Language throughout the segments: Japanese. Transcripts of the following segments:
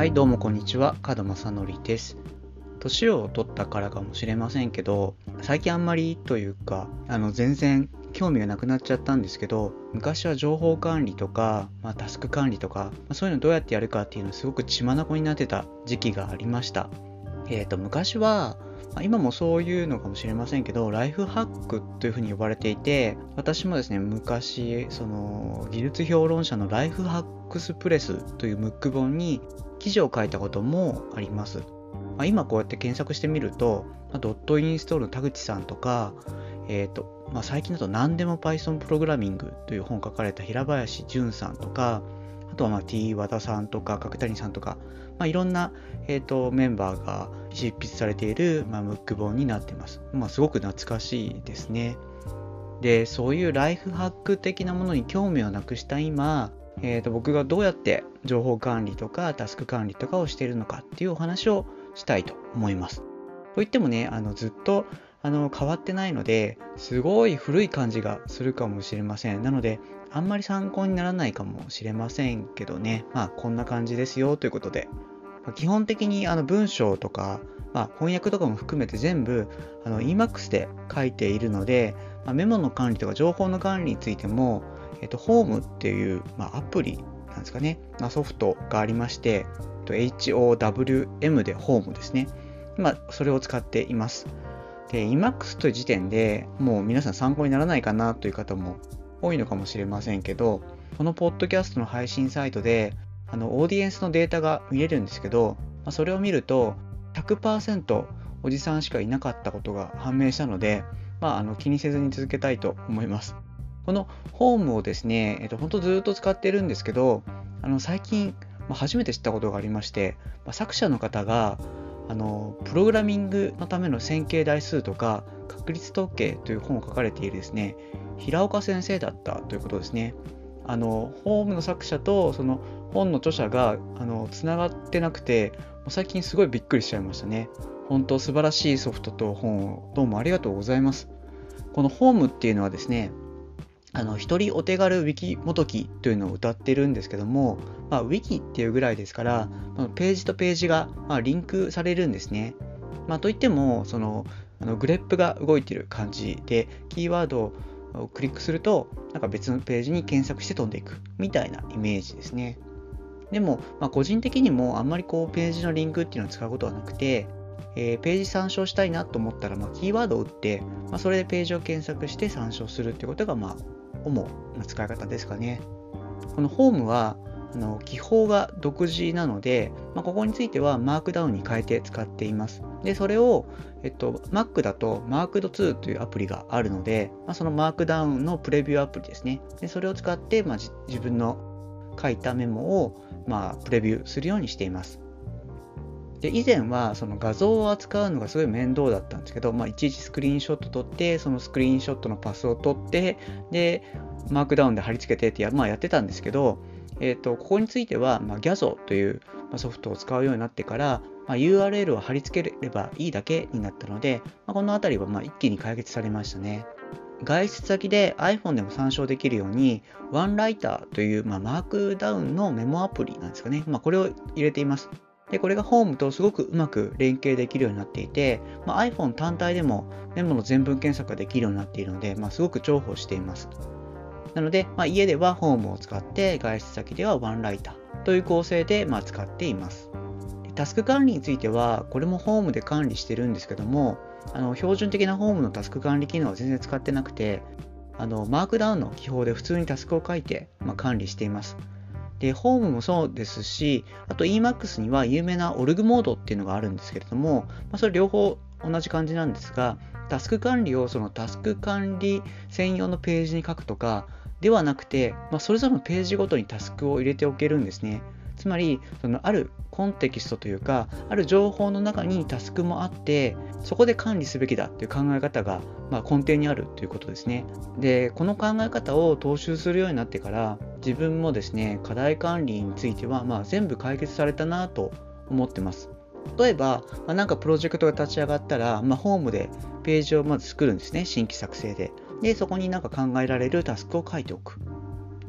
はいどうもこんにちは。門正則です。年を取ったからかもしれませんけど最近あんまりというかあの全然興味がなくなっちゃったんですけど昔は情報管理とか、まあ、タスク管理とか、まあ、そういうのどうやってやるかっていうのすごく血眼になってた時期がありました。えっ、ー、と昔は今もそういうのかもしれませんけどライフハックというふうに呼ばれていて私もですね昔その技術評論者のライフハックスプレスというムック本に記事を書いたこともあります。まあ、今こうやって検索してみると、まあ、ドットインストールの田口さんとか、えーとまあ、最近だと何でも Python プログラミングという本を書かれた平林淳さんとか、あとはまあ T 和田さんとか角谷さんとか、まあ、いろんな、えーと、メンバーが執筆されている、まあ、ムック本になっています。まあ、すごく懐かしいですね。で、そういうライフハック的なものに興味をなくした今、えーと、僕がどうやって情報管理とかタスク管理とかをしているのかっていうお話をしたいと思います。といってもね、あのずっとあの変わってないのですごい古い感じがするかもしれません。なのであんまり参考にならないかもしれませんけどね、まあこんな感じですよということで、まあ、基本的にあの文章とか、まあ、翻訳とかも含めて全部あの Emacs で書いているので、まあ、メモの管理とか情報の管理についてもえっと、ホームっていう、まあ、アプリなんですかね、まあ、ソフトがありまして、えっと HOWM でホームですね。今、それを使っています。で、Emacs という時点でもう皆さん参考にならないかなという方も多いのかもしれませんけど、このポッドキャストの配信サイトで、あの、オーディエンスのデータが見れるんですけど、まあ、それを見ると、100%おじさんしかいなかったことが判明したので、まあ、あの気にせずに続けたいと思います。このホームをですね、えっと、本当ずっと使ってるんですけど、あの最近、まあ、初めて知ったことがありまして、まあ、作者の方があのプログラミングのための線形代数とか確率統計という本を書かれているですね、平岡先生だったということですね。あのホームの作者とその本の著者があのつながってなくて、最近すごいびっくりしちゃいましたね。本当素晴らしいソフトと本をどうもありがとうございます。このホームっていうのはですね、あの一人お手軽ウィキもときというのを歌ってるんですけども、まあ、ウィキっていうぐらいですから、ページとページが、まあ、リンクされるんですね。まあ、といっても、そのあのグレップが動いてる感じで、キーワードをクリックすると、なんか別のページに検索して飛んでいくみたいなイメージですね。でも、まあ、個人的にもあんまりこうページのリンクっていうのを使うことはなくて、えー、ページ参照したいなと思ったら、まあ、キーワードを打って、まあ、それでページを検索して参照するってことが、まあ、主な使い方ですかね。このホームはあの記法が独自なので、まあ、ここについてはマークダウンに変えて使っています。で、それを、えっと、Mac だと Marked2 というアプリがあるので、まあ、そのマークダウンのプレビューアプリですね。で、それを使って、まあ、自分の書いたメモを、まあ、プレビューするようにしています。で以前はその画像を扱うのがすごい面倒だったんですけど、まあ、いちいちスクリーンショット撮ってそのスクリーンショットのパスを取ってでマークダウンで貼り付けてってや,、まあ、やってたんですけど、えーと、ここについては、まあ、Gazo というソフトを使うようになってから、まあ、URL を貼り付ければいいだけになったので、まあ、この辺りはま一気に解決されましたね。外出先で iPhone でも参照できるように OneWriter という、まマークダウンのメモアプリなんですかね。まあ、これを入れています。で、これがホームとすごくうまく連携できるようになっていて、まあ、iPhone 単体でもメモの全文検索ができるようになっているので、まあ、すごく重宝しています。なので、まあ、家ではホームを使って、外出先ではワンライターという構成で、まあ、使っています。タスク管理については、これもホームで管理してるんですけども、あの標準的なホームのタスク管理機能は全然使ってなくて、あのマークダウンの記法で普通にタスクを書いて、まあ、管理しています。で、ホームもそうですし、あと EMAX には有名なオルグモードっていうのがあるんですけれども、まあ、それ両方同じ感じなんですが、タスク管理をそのタスク管理専用のページに書くとかではなくて、まあ、それぞれのページごとにタスクを入れておけるんですね。つまり、そのあるコンテキストというか、ある情報の中にタスクもあって、そこで管理すべきだっていう考え方が、まあ、根底にあるということですね。で、この考え方を踏襲するようになってから、自分もですね、課題管理については、まあ、全部解決されたなと思ってます。例えば、まあ、なんかプロジェクトが立ち上がったら、まあ、ホームでページをまず作るんですね、新規作成で。で、そこになんか考えられるタスクを書いておく。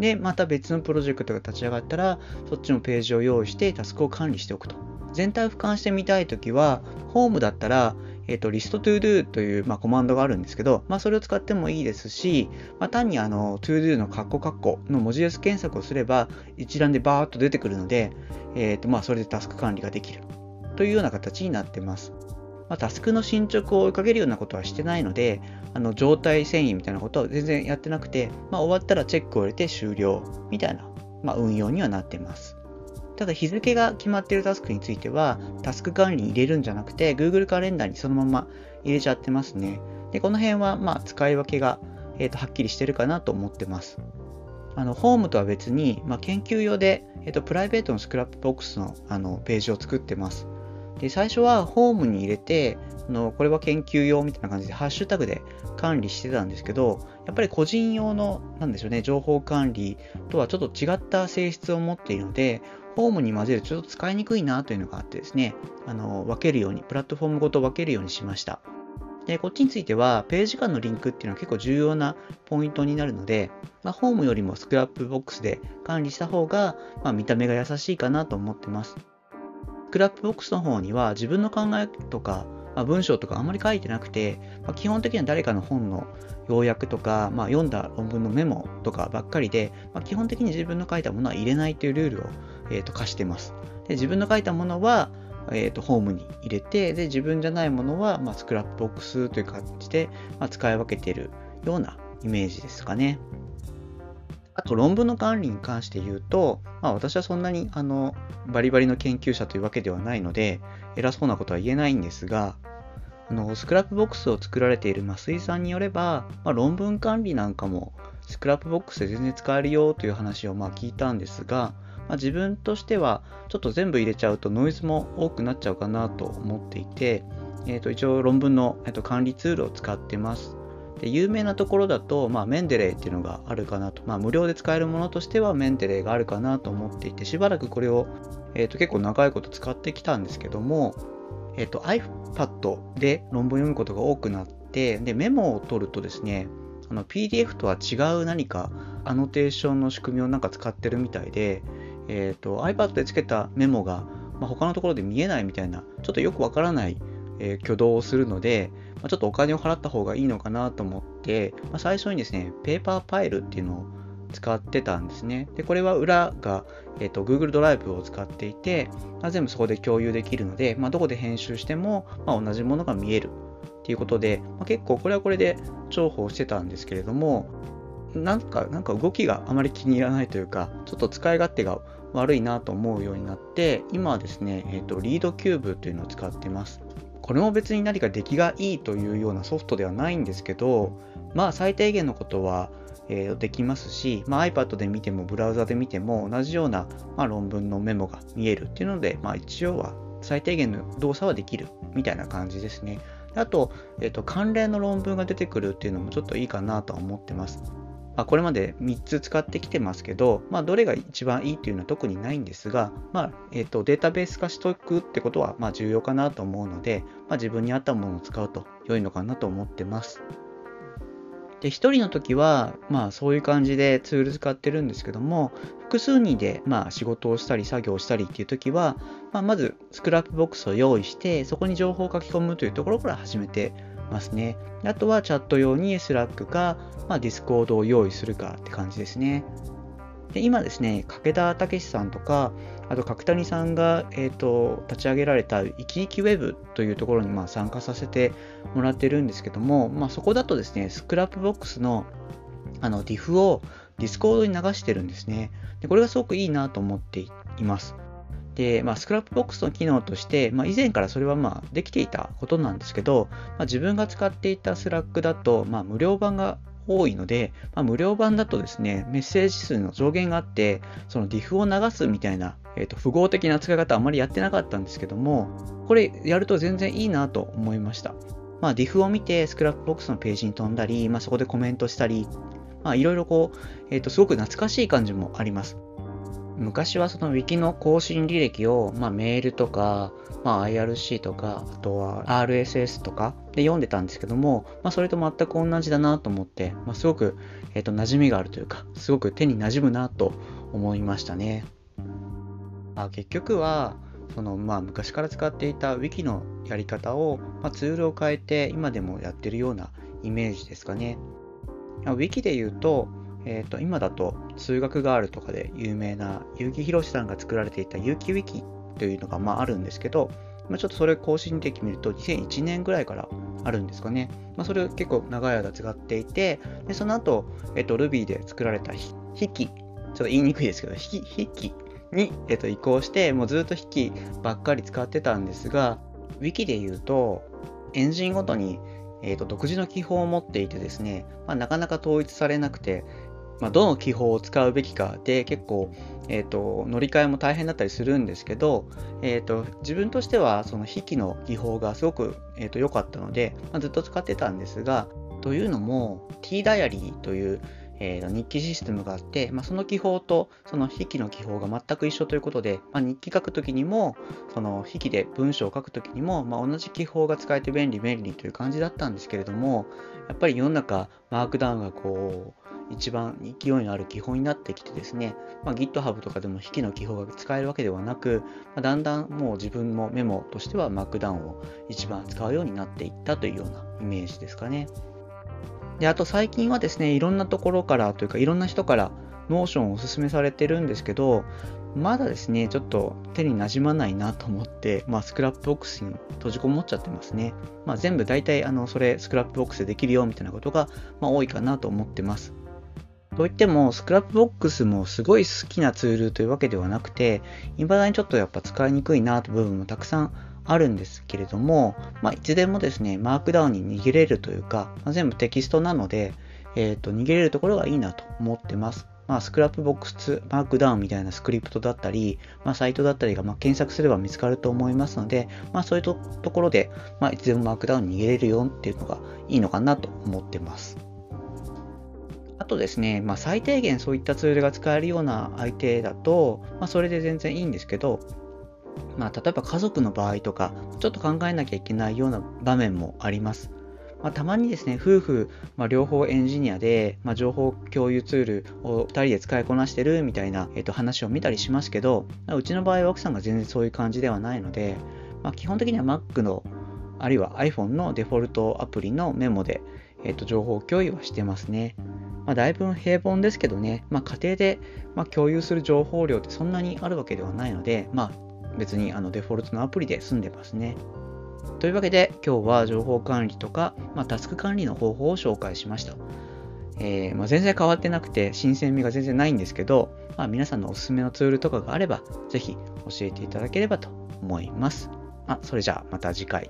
で、また別のプロジェクトが立ち上がったら、そっちのページを用意してタスクを管理しておくと。全体を俯瞰してみたいときは、 howm だったら、えっ、ー、と、 list todo という、まあ、コマンドがあるんですけど、まあ、それを使ってもいいですし、まあ、単にあの、 todo のカッコカッコの文字列検索をすれば、一覧でバーっと出てくるので、えっ、ー、と、まあ、それでタスク管理ができるというような形になってます。まあ、タスクの進捗を追いかけるようなことはしてないので、あの状態遷移みたいなことは全然やってなくて、まあ、終わったらチェックを入れて終了みたいな、まあ、運用にはなってます。ただ日付が決まっているタスクについては、タスク管理に入れるんじゃなくて、Google カレンダーにそのまま入れちゃってますね。で、この辺はまあ使い分けが、えー、とはっきりしてるかなと思ってます。あの howm とは別に、まあ、研究用で、えーと、プライベートの Scrapbox のあのページを作ってます。で最初は howm に入れてあのこれは研究用みたいな感じでハッシュタグで管理してたんですけどやっぱり個人用のなんでしょうね情報管理とはちょっと違った性質を持っているので howm に混ぜるとちょっと使いにくいなというのがあってですね、あの分けるように、プラットフォームごと分けるようにしました。で、こっちについては、ページ間のリンクっていうのは結構重要なポイントになるので、まあ、 howm よりも Scrapbox で管理した方が、まあ、見た目が優しいかなと思ってます。 Scrapbox の方には自分の考えとか、まあ、文章とかあんまり書いてなくて、まあ、基本的には誰かの本の要約とか、まあ、読んだ論文のメモとかばっかりで、ま、基本的に自分の書いたものは入れないというルールを、えー、と課してます。で自分の書いたものは、えー、とホームに入れてで自分じゃないものは、まあ、スクラップボックスという感じで、まあ、使い分けているようなイメージですかね。あと論文の管理に関して言うと、まあ、私はそんなにあのバリバリの研究者というわけではないので偉そうなことは言えないんですがあの Scrapbox を作られている増井さんによれば、まあ、論文管理なんかも Scrapbox で全然使えるよという話をまあ聞いたんですが、まあ、自分としてはちょっと全部入れちゃうとノイズも多くなっちゃうかなと思っていて、えー、と一応論文の、えー、と管理ツールを使ってます。で有名なところだと、まあ、 Mendeley っていうのがあるかなと、まあ、無料で使えるものとしては Mendeley があるかなと思っていてしばらくこれを、えー、と結構長いこと使ってきたんですけども、えっ、と、iPad で論文を読むことが多くなって、で、メモを取るとですね、あの PDF とは違う何かアノテーションの仕組みをなんか使ってるみたいで、えっ、と、iPad でつけたメモが、まあ、他のところで見えないみたいな、ちょっとよくわからない、え、挙動をするので、ま、ちょっとお金を払った方がいいのかなと思って、ま、最初にですね、ペーパーファイルっていうのを使ってたんですね。で、これは裏が、えーと、Google ドライブを使っていて、まあ、全部そこで共有できるので、まあ、どこで編集しても、まあ、同じものが見えるっていうことで、ま、結構これはこれで重宝してたんですけれども、なんか、なんか動きがあまり気に入らないというか、ちょっと使い勝手が悪いなと思うようになって、今はですね、えっ、ー、と、リードキューブというのを使ってます。これも別に何か出来がいいというようなソフトではないんですけど、まあ最低限のことはえー、できますし、まあ、iPad で見てもブラウザで見ても同じような、まあ、論文のメモが見えるっていうので、まあ、一応は最低限の動作はできるみたいな感じですね。あと、えっ、と、関連の論文が出てくるっていうのもちょっといいかなとは思ってます。まあ、これまで3つ使ってきてますけど、まあ、どれが一番いいっていうのは特にないんですが、まあえーと、データベース化しておくってことはま重要かなと思うので、まあ、自分に合ったものを使うと良いのかなと思ってます。で、一人の時は、まあそういう感じでツール使ってるんですけども、複数人でまあ仕事をしたり作業をしたりっていう時は、まあ、まず Scrapbox を用意して、そこに情報を書き込むというところから始めてますね。あとはチャット用に Slack か、まあ、Discord を用意するかって感じですね。で今ですね、武田武さんとか、あと角谷さんが、えーと、立ち上げられた生き生きウェブというところにまあ参加させてもらってるんですけども、まあ、そこだとですね、 Scrapbox のあの diff を Discord に流してるんですね。でこれがすごくいいなと思っています。で、まあ、 Scrapbox の機能として、まあ、以前からそれはまあできていたことなんですけど、まあ、自分が使っていた Slack だと、まあ、無料版が多いので、まあ、無料版だとですね、メッセージ数の上限があって、その DIF を流すみたいな、えー、と符号的な使い方あまりやってなかったんですけども、これやると全然いいなと思いました。まあ、DIF を見てスクラップボックスのページに飛んだり、まあ、そこでコメントしたり、まあ、いろいろこう、えっ、ー、と、すごく懐かしい感じもあります。昔はその Wiki の更新履歴を、まあ、メールとか、まあ、IRC とか、あとは RSS とか、で読んでたんですけども、まあ、それと全く同じだなと思って、まあ、すごく、えーと、馴染みがあるというかすごく手に馴染むなと思いましたね。あ結局はその、まあ、昔から使っていた Wiki のやり方を、まあ、ツールを変えて今でもやってるようなイメージですかね。Wiki で言うと、えーと、今だと数学ガールとかで有名な結城宏さんが作られていた有機 Wiki というのがまああるんですけど、まあ、ちょっとそれ更新歴見ると2001年ぐらいからあるんですかね。まあ、それ結構長い間使っていて、でその後、えっ、ー、と Ruby で作られた筆記、ちょっと言いにくいですけど、筆記に、え、ー、と移行して、もうずっと筆記ばっかり使ってたんですが、Wiki で言うと、エンジンごとにえーと、独自の記法を持っていてですね、まあ、なかなか統一されなくて、まあ、どの記法を使うべきかで結構、えーと、乗り換えも大変だったりするんですけど、えーと、自分としてはその筆記の記法がすごく良、えーと、かったので、まあ、ずっと使ってたんですがというのも T ダイアリーというえー、日記システムがあって、まあ、その記法とその筆記の記法が全く一緒ということで、まあ、日記書くときにも、その筆記で文章を書くときにも、まあ、同じ記法が使えて便利便利という感じだったんですけれども、やっぱり世の中、マークダウンがこう、一番勢いのある基本になってきてですね、まあ、GitHub とかでも筆記の記法が使えるわけではなく、まあ、だんだんもう自分もメモとしては Markdown を一番使うようになっていったというようなイメージですかね。で、あと最近はですね、いろんなところからというか、いろんな人から Notion をおすすめされてるんですけど、まだですね、ちょっと手になじまないなと思って、まあ、 Scrapbox に閉じこもっちゃってますね。まあ、全部大体、あの、それ、 Scrapbox でできるよみたいなことが、まあ、多いかなと思ってます。といっても、 Scrapbox もすごい好きなツールというわけではなくて、未だにちょっとやっぱ使いにくいなという部分もたくさんあるんですけれども、まあ、いつでもですね、 Markdown に逃げれるというか、まあ、全部テキストなので、えっ、ー、と、逃げれるところがいいなと思ってます。まあ、 Scrapbox、Markdown みたいなスクリプトだったり、まあ、サイトだったりが、まあ、検索すれば見つかると思いますので、まあ、そういうところで、まあ、いつでもマークダウンに逃げれるよっていうのがいいのかなと思ってます。あとですね、まあ、最低限そういったツールが使えるような相手だと、まあ、それで全然いいんですけど、まあ、例えば家族の場合とか、ちょっと考えなきゃいけないような場面もあります。まあ、たまにですね、夫婦、まあ、両方エンジニアで、まあ、情報共有ツールを2人で使いこなしてるみたいな、えー、と話を見たりしますけど、うちの場合は奥さんが全然そういう感じではないので、ま、基本的には Mac の、あるいは iPhone のデフォルトアプリのメモで、えー、と情報共有はしてますね。まあ、だいぶ平凡ですけどね、まあ、家庭で、ま共有する情報量ってそんなにあるわけではないので、まあ、別にあのデフォルトのアプリで済んでますね。というわけで今日は情報管理とか、ま、タスク管理の方法を紹介しました。えー、ま、全然変わってなくて新鮮味が全然ないんですけど、まあ、皆さんのおすすめのツールとかがあればぜひ教えていただければと思います。あ、それじゃあまた次回。